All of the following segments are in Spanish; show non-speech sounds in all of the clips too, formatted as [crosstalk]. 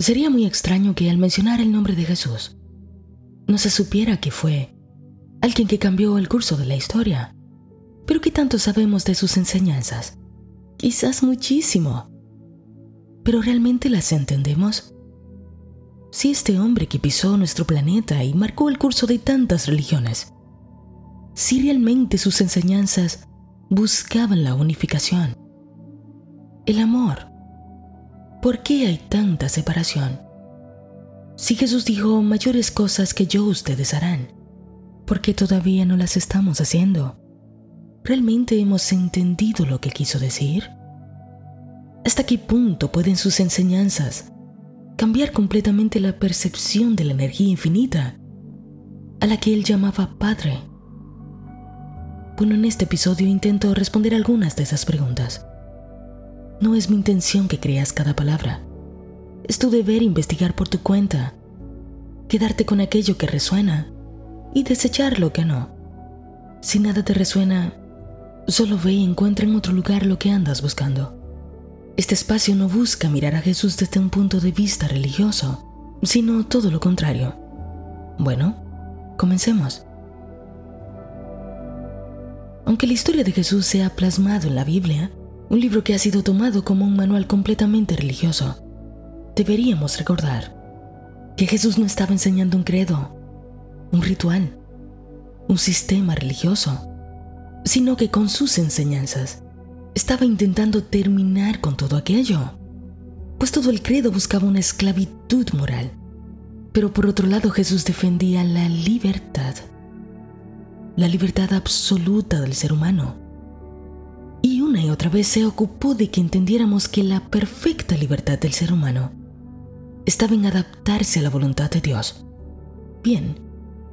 Sería muy extraño que al mencionar el nombre de Jesús no se supiera que fue alguien que cambió el curso de la historia. Pero ¿qué tanto sabemos de sus enseñanzas? Quizás muchísimo. ¿Pero realmente las entendemos? Si este hombre que pisó nuestro planeta y marcó el curso de tantas religiones, si realmente sus enseñanzas buscaban la unificación, el amor, ¿por qué hay tanta separación? Si Jesús dijo mayores cosas que yo ustedes harán, ¿por qué todavía no las estamos haciendo? ¿Realmente hemos entendido lo que quiso decir? ¿Hasta qué punto pueden sus enseñanzas cambiar completamente la percepción de la energía infinita a la que él llamaba Padre? Bueno, en este episodio intento responder algunas de esas preguntas. No es mi intención que creas cada palabra. Es tu deber investigar por tu cuenta, quedarte con aquello que resuena y desechar lo que no. Si nada te resuena, Solo ve y encuentra en otro lugar lo que andas buscando. Este espacio no busca mirar a Jesús desde un punto de vista religioso, sino todo lo contrario. Bueno, comencemos. Aunque la historia de Jesús se ha plasmado en la Biblia, un libro que ha sido tomado como un manual completamente religioso, deberíamos recordar que Jesús no estaba enseñando un credo, un ritual, un sistema religioso sino que con sus enseñanzas estaba intentando terminar con todo aquello, pues todo el credo buscaba una esclavitud moral. Pero por otro lado Jesús defendía la libertad, la libertad absoluta del ser humano. Y una y otra vez se ocupó de que entendiéramos que la perfecta libertad del ser humano estaba en adaptarse a la voluntad de Dios. Bien,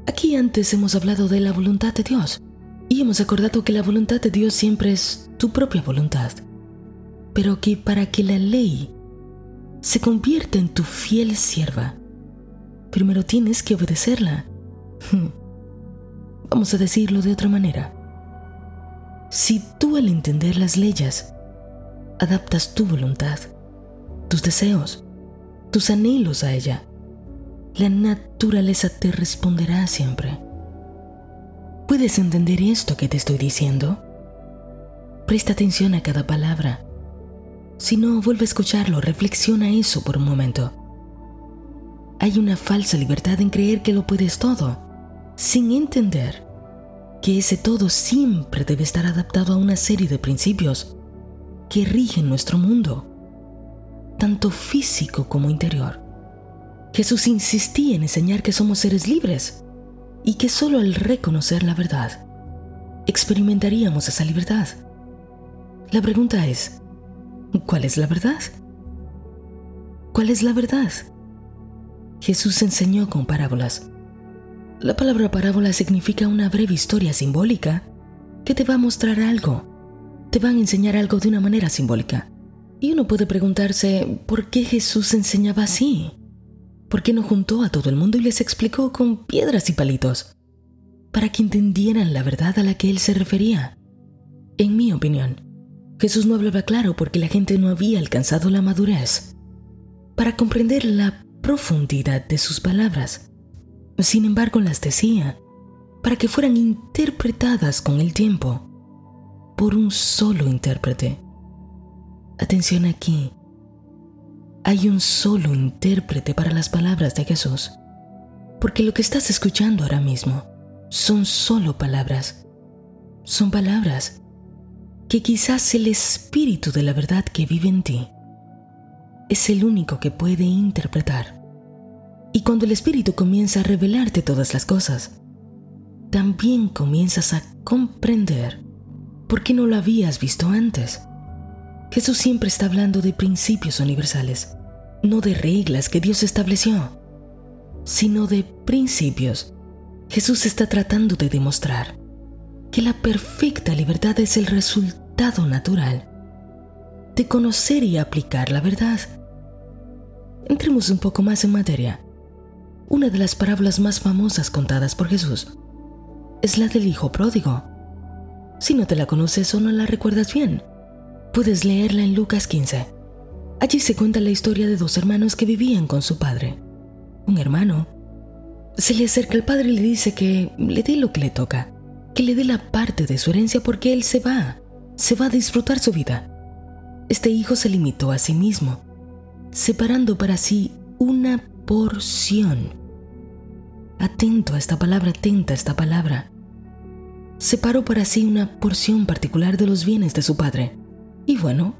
aquí antes hemos hablado de la voluntad de Dios, y hemos acordado que la voluntad de Dios siempre es tu propia voluntad, pero que para que la ley se convierta en tu fiel sierva, primero tienes que obedecerla. [laughs] Vamos a decirlo de otra manera. Si tú al entender las leyes adaptas tu voluntad, tus deseos, tus anhelos a ella, la naturaleza te responderá siempre. ¿Puedes entender esto que te estoy diciendo? Presta atención a cada palabra. Si no, vuelve a escucharlo, reflexiona eso por un momento. Hay una falsa libertad en creer que lo puedes todo, sin entender que ese todo siempre debe estar adaptado a una serie de principios que rigen nuestro mundo, tanto físico como interior. Jesús insistía en enseñar que somos seres libres y que solo al reconocer la verdad experimentaríamos esa libertad. La pregunta es, ¿cuál es la verdad? ¿Cuál es la verdad? Jesús enseñó con parábolas. La palabra parábola significa una breve historia simbólica que te va a mostrar algo, te va a enseñar algo de una manera simbólica. Y uno puede preguntarse, ¿por qué Jesús enseñaba así? ¿Por qué no juntó a todo el mundo y les explicó con piedras y palitos? Para que entendieran la verdad a la que él se refería. En mi opinión, Jesús no hablaba claro porque la gente no había alcanzado la madurez para comprender la profundidad de sus palabras. Sin embargo, las decía para que fueran interpretadas con el tiempo por un solo intérprete. Atención aquí hay un solo intérprete para las palabras de Jesús. Porque lo que estás escuchando ahora mismo son solo palabras. Son palabras que quizás el espíritu de la verdad que vive en ti es el único que puede interpretar. Y cuando el espíritu comienza a revelarte todas las cosas, también comienzas a comprender por qué no lo habías visto antes. Jesús siempre está hablando de principios universales no de reglas que Dios estableció, sino de principios. Jesús está tratando de demostrar que la perfecta libertad es el resultado natural de conocer y aplicar la verdad. Entremos un poco más en materia. Una de las parábolas más famosas contadas por Jesús es la del Hijo Pródigo. Si no te la conoces o no la recuerdas bien, puedes leerla en Lucas 15. Allí se cuenta la historia de dos hermanos que vivían con su padre. Un hermano se le acerca al padre y le dice que le dé lo que le toca, que le dé la parte de su herencia porque él se va, se va a disfrutar su vida. Este hijo se limitó a sí mismo, separando para sí una porción. Atento a esta palabra, atenta a esta palabra. Separó para sí una porción particular de los bienes de su padre. Y bueno,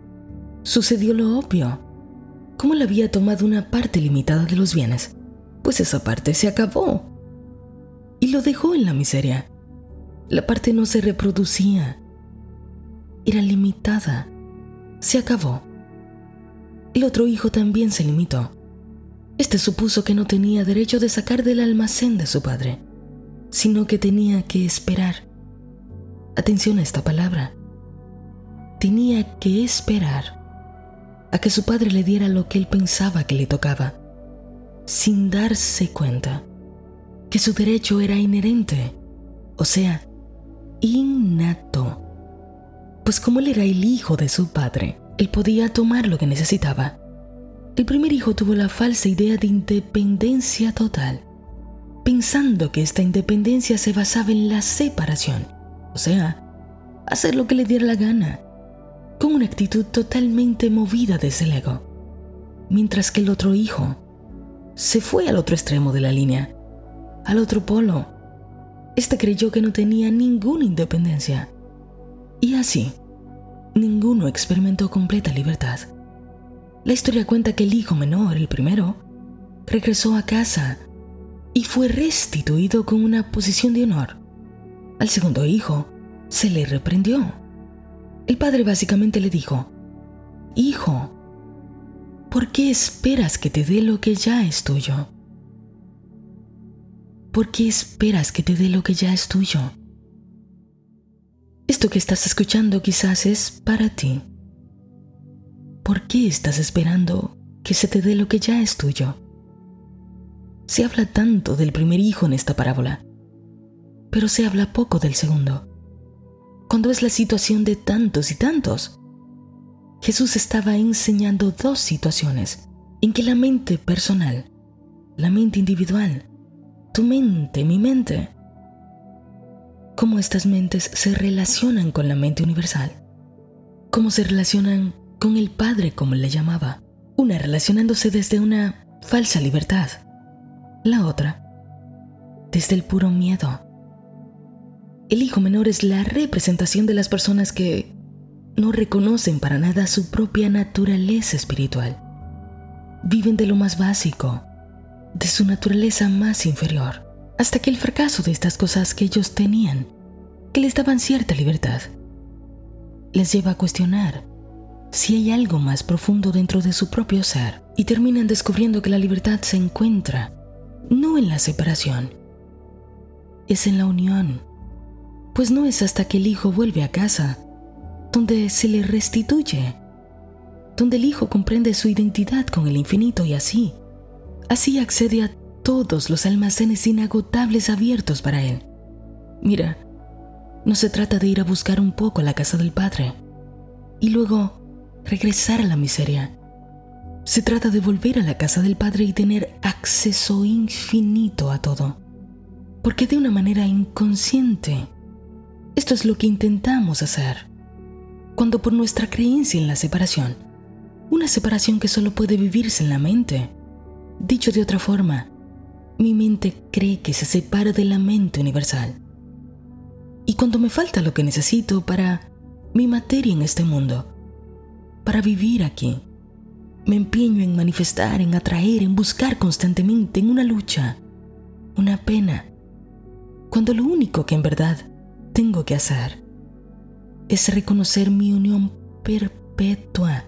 sucedió lo obvio. ¿Cómo le había tomado una parte limitada de los bienes? Pues esa parte se acabó. Y lo dejó en la miseria. La parte no se reproducía. Era limitada. Se acabó. El otro hijo también se limitó. Este supuso que no tenía derecho de sacar del almacén de su padre, sino que tenía que esperar. Atención a esta palabra. Tenía que esperar a que su padre le diera lo que él pensaba que le tocaba, sin darse cuenta que su derecho era inherente, o sea, innato. Pues como él era el hijo de su padre, él podía tomar lo que necesitaba. El primer hijo tuvo la falsa idea de independencia total, pensando que esta independencia se basaba en la separación, o sea, hacer lo que le diera la gana, con una actitud totalmente movida desde el ego, mientras que el otro hijo se fue al otro extremo de la línea, al otro polo. Este creyó que no tenía ninguna independencia. Y así, ninguno experimentó completa libertad. La historia cuenta que el hijo menor, el primero, regresó a casa y fue restituido con una posición de honor. Al segundo hijo se le reprendió el padre básicamente le dijo, Hijo, ¿por qué esperas que te dé lo que ya es tuyo? ¿Por qué esperas que te dé lo que ya es tuyo? Esto que estás escuchando quizás es para ti. ¿Por qué estás esperando que se te dé lo que ya es tuyo? Se habla tanto del primer hijo en esta parábola, pero se habla poco del segundo cuando es la situación de tantos y tantos. Jesús estaba enseñando dos situaciones en que la mente personal, la mente individual, tu mente, mi mente, cómo estas mentes se relacionan con la mente universal, cómo se relacionan con el Padre, como le llamaba, una relacionándose desde una falsa libertad, la otra desde el puro miedo. El hijo menor es la representación de las personas que no reconocen para nada su propia naturaleza espiritual. Viven de lo más básico, de su naturaleza más inferior, hasta que el fracaso de estas cosas que ellos tenían, que les daban cierta libertad, les lleva a cuestionar si hay algo más profundo dentro de su propio ser y terminan descubriendo que la libertad se encuentra no en la separación, es en la unión pues no es hasta que el hijo vuelve a casa, donde se le restituye, donde el hijo comprende su identidad con el infinito y así, así accede a todos los almacenes inagotables abiertos para él. Mira, no se trata de ir a buscar un poco a la casa del Padre y luego regresar a la miseria. Se trata de volver a la casa del Padre y tener acceso infinito a todo. Porque de una manera inconsciente esto es lo que intentamos hacer. Cuando por nuestra creencia en la separación, una separación que solo puede vivirse en la mente, dicho de otra forma, mi mente cree que se separa de la mente universal. Y cuando me falta lo que necesito para mi materia en este mundo, para vivir aquí, me empeño en manifestar, en atraer, en buscar constantemente, en una lucha, una pena, cuando lo único que en verdad tengo que hacer es reconocer mi unión perpetua.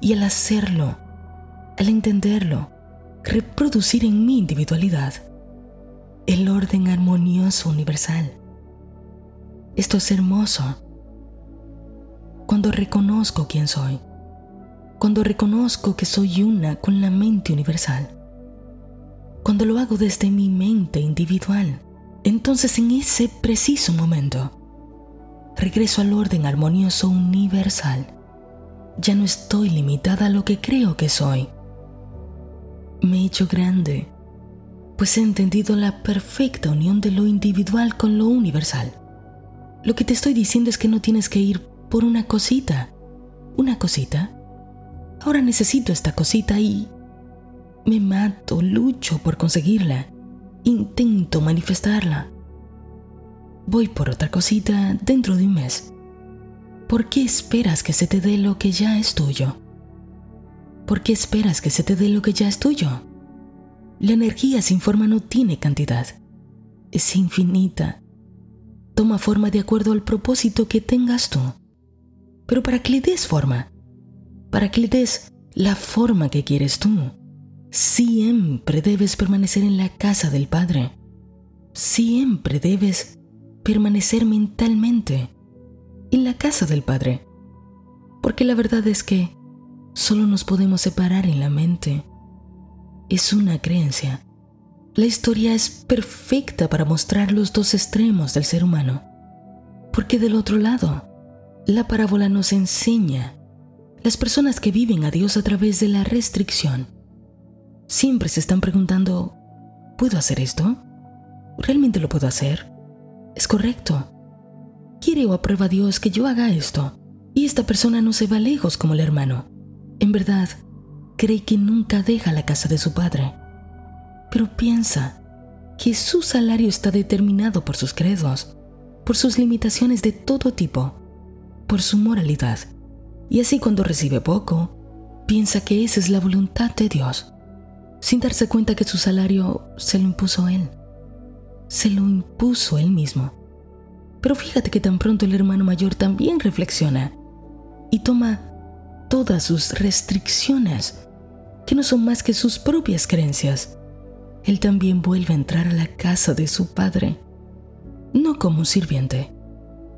Y al hacerlo, al entenderlo, reproducir en mi individualidad el orden armonioso universal. Esto es hermoso. Cuando reconozco quién soy, cuando reconozco que soy una con la mente universal, cuando lo hago desde mi mente individual, entonces en ese preciso momento, regreso al orden armonioso universal Ya no estoy limitada a lo que creo que soy. Me he hecho grande, pues he entendido la perfecta unión de lo individual con lo universal. Lo que te estoy diciendo es que no tienes que ir por una cosita. Una cosita. Ahora necesito esta cosita y me mato, lucho por conseguirla. Intento manifestarla. Voy por otra cosita dentro de un mes. ¿Por qué esperas que se te dé lo que ya es tuyo? ¿Por qué esperas que se te dé lo que ya es tuyo? La energía sin forma no tiene cantidad. Es infinita. Toma forma de acuerdo al propósito que tengas tú. Pero para que le des forma, para que le des la forma que quieres tú, Siempre debes permanecer en la casa del Padre. Siempre debes permanecer mentalmente en la casa del Padre. Porque la verdad es que solo nos podemos separar en la mente. Es una creencia. La historia es perfecta para mostrar los dos extremos del ser humano. Porque del otro lado, la parábola nos enseña las personas que viven a Dios a través de la restricción siempre se están preguntando, ¿puedo hacer esto? ¿Realmente lo puedo hacer? ¿Es correcto? ¿Quiere o aprueba Dios que yo haga esto? Y esta persona no se va lejos como el hermano. En verdad, cree que nunca deja la casa de su padre. Pero piensa que su salario está determinado por sus credos, por sus limitaciones de todo tipo, por su moralidad. Y así cuando recibe poco, piensa que esa es la voluntad de Dios sin darse cuenta que su salario se lo impuso él. Se lo impuso él mismo. Pero fíjate que tan pronto el hermano mayor también reflexiona y toma todas sus restricciones, que no son más que sus propias creencias. Él también vuelve a entrar a la casa de su padre, no como un sirviente,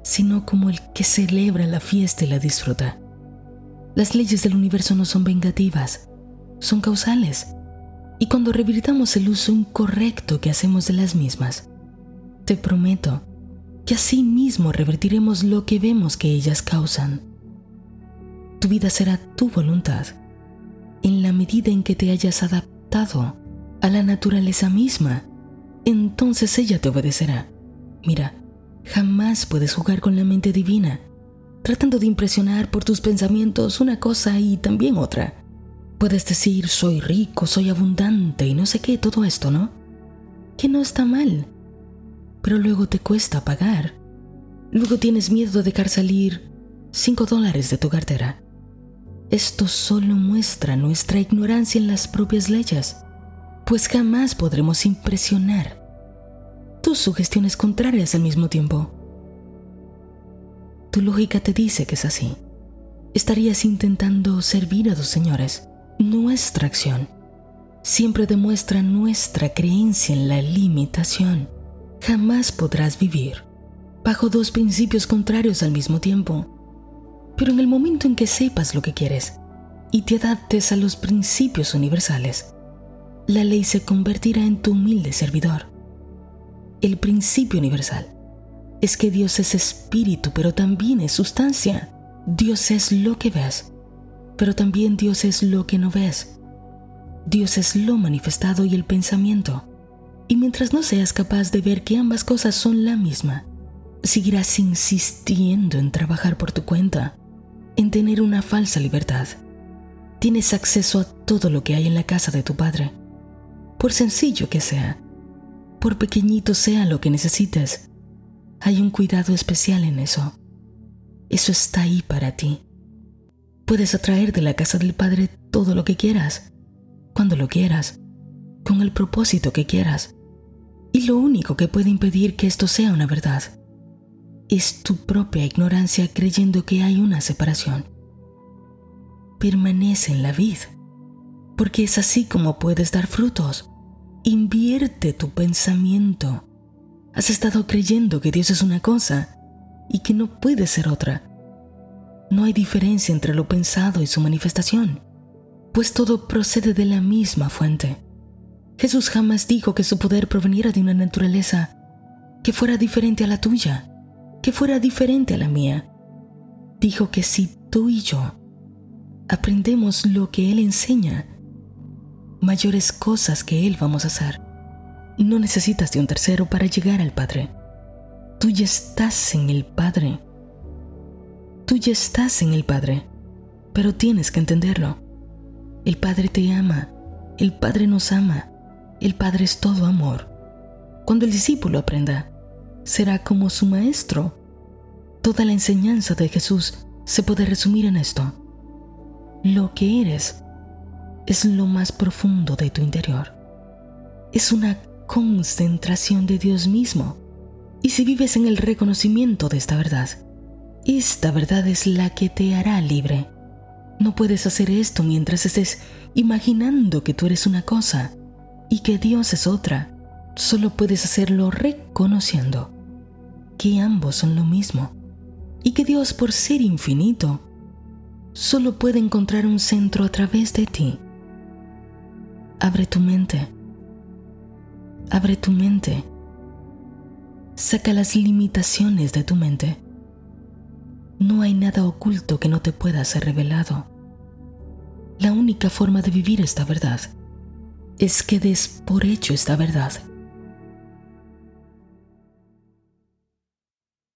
sino como el que celebra la fiesta y la disfruta. Las leyes del universo no son vengativas, son causales y cuando revirtamos el uso incorrecto que hacemos de las mismas, te prometo que así mismo revertiremos lo que vemos que ellas causan. Tu vida será tu voluntad en la medida en que te hayas adaptado a la naturaleza misma, entonces ella te obedecerá. Mira, jamás puedes jugar con la mente divina, tratando de impresionar por tus pensamientos una cosa y también otra. Puedes decir, soy rico, soy abundante y no sé qué, todo esto, ¿no? Que no está mal. Pero luego te cuesta pagar. Luego tienes miedo de dejar salir 5 dólares de tu cartera. Esto solo muestra nuestra ignorancia en las propias leyes, pues jamás podremos impresionar tus sugestiones contrarias al mismo tiempo. Tu lógica te dice que es así. Estarías intentando servir a dos señores nuestra acción siempre demuestra nuestra creencia en la limitación. Jamás podrás vivir bajo dos principios contrarios al mismo tiempo. Pero en el momento en que sepas lo que quieres y te adaptes a los principios universales, la ley se convertirá en tu humilde servidor. El principio universal es que Dios es espíritu, pero también es sustancia. Dios es lo que ves pero también Dios es lo que no ves. Dios es lo manifestado y el pensamiento. Y mientras no seas capaz de ver que ambas cosas son la misma, seguirás insistiendo en trabajar por tu cuenta, en tener una falsa libertad. Tienes acceso a todo lo que hay en la casa de tu padre, por sencillo que sea, por pequeñito sea lo que necesites. Hay un cuidado especial en eso. Eso está ahí para ti. Puedes atraer de la casa del Padre todo lo que quieras, cuando lo quieras, con el propósito que quieras. Y lo único que puede impedir que esto sea una verdad es tu propia ignorancia creyendo que hay una separación. Permanece en la vid, porque es así como puedes dar frutos. Invierte tu pensamiento. Has estado creyendo que Dios es una cosa y que no puede ser otra no hay diferencia entre lo pensado y su manifestación, pues todo procede de la misma fuente. Jesús jamás dijo que su poder proveniera de una naturaleza que fuera diferente a la tuya, que fuera diferente a la mía. Dijo que si tú y yo aprendemos lo que Él enseña, mayores cosas que Él vamos a hacer. No necesitas de un tercero para llegar al Padre. Tú ya estás en el Padre. Tú ya estás en el Padre, pero tienes que entenderlo. El Padre te ama, el Padre nos ama, el Padre es todo amor. Cuando el discípulo aprenda, será como su maestro. Toda la enseñanza de Jesús se puede resumir en esto. Lo que eres es lo más profundo de tu interior. Es una concentración de Dios mismo. Y si vives en el reconocimiento de esta verdad, esta verdad es la que te hará libre. No puedes hacer esto mientras estés imaginando que tú eres una cosa y que Dios es otra. Solo puedes hacerlo reconociendo que ambos son lo mismo y que Dios por ser infinito solo puede encontrar un centro a través de ti. Abre tu mente Abre tu mente. Saca las limitaciones de tu mente. No hay nada oculto que no te pueda ser revelado. La única forma de vivir esta verdad es que des por hecho esta verdad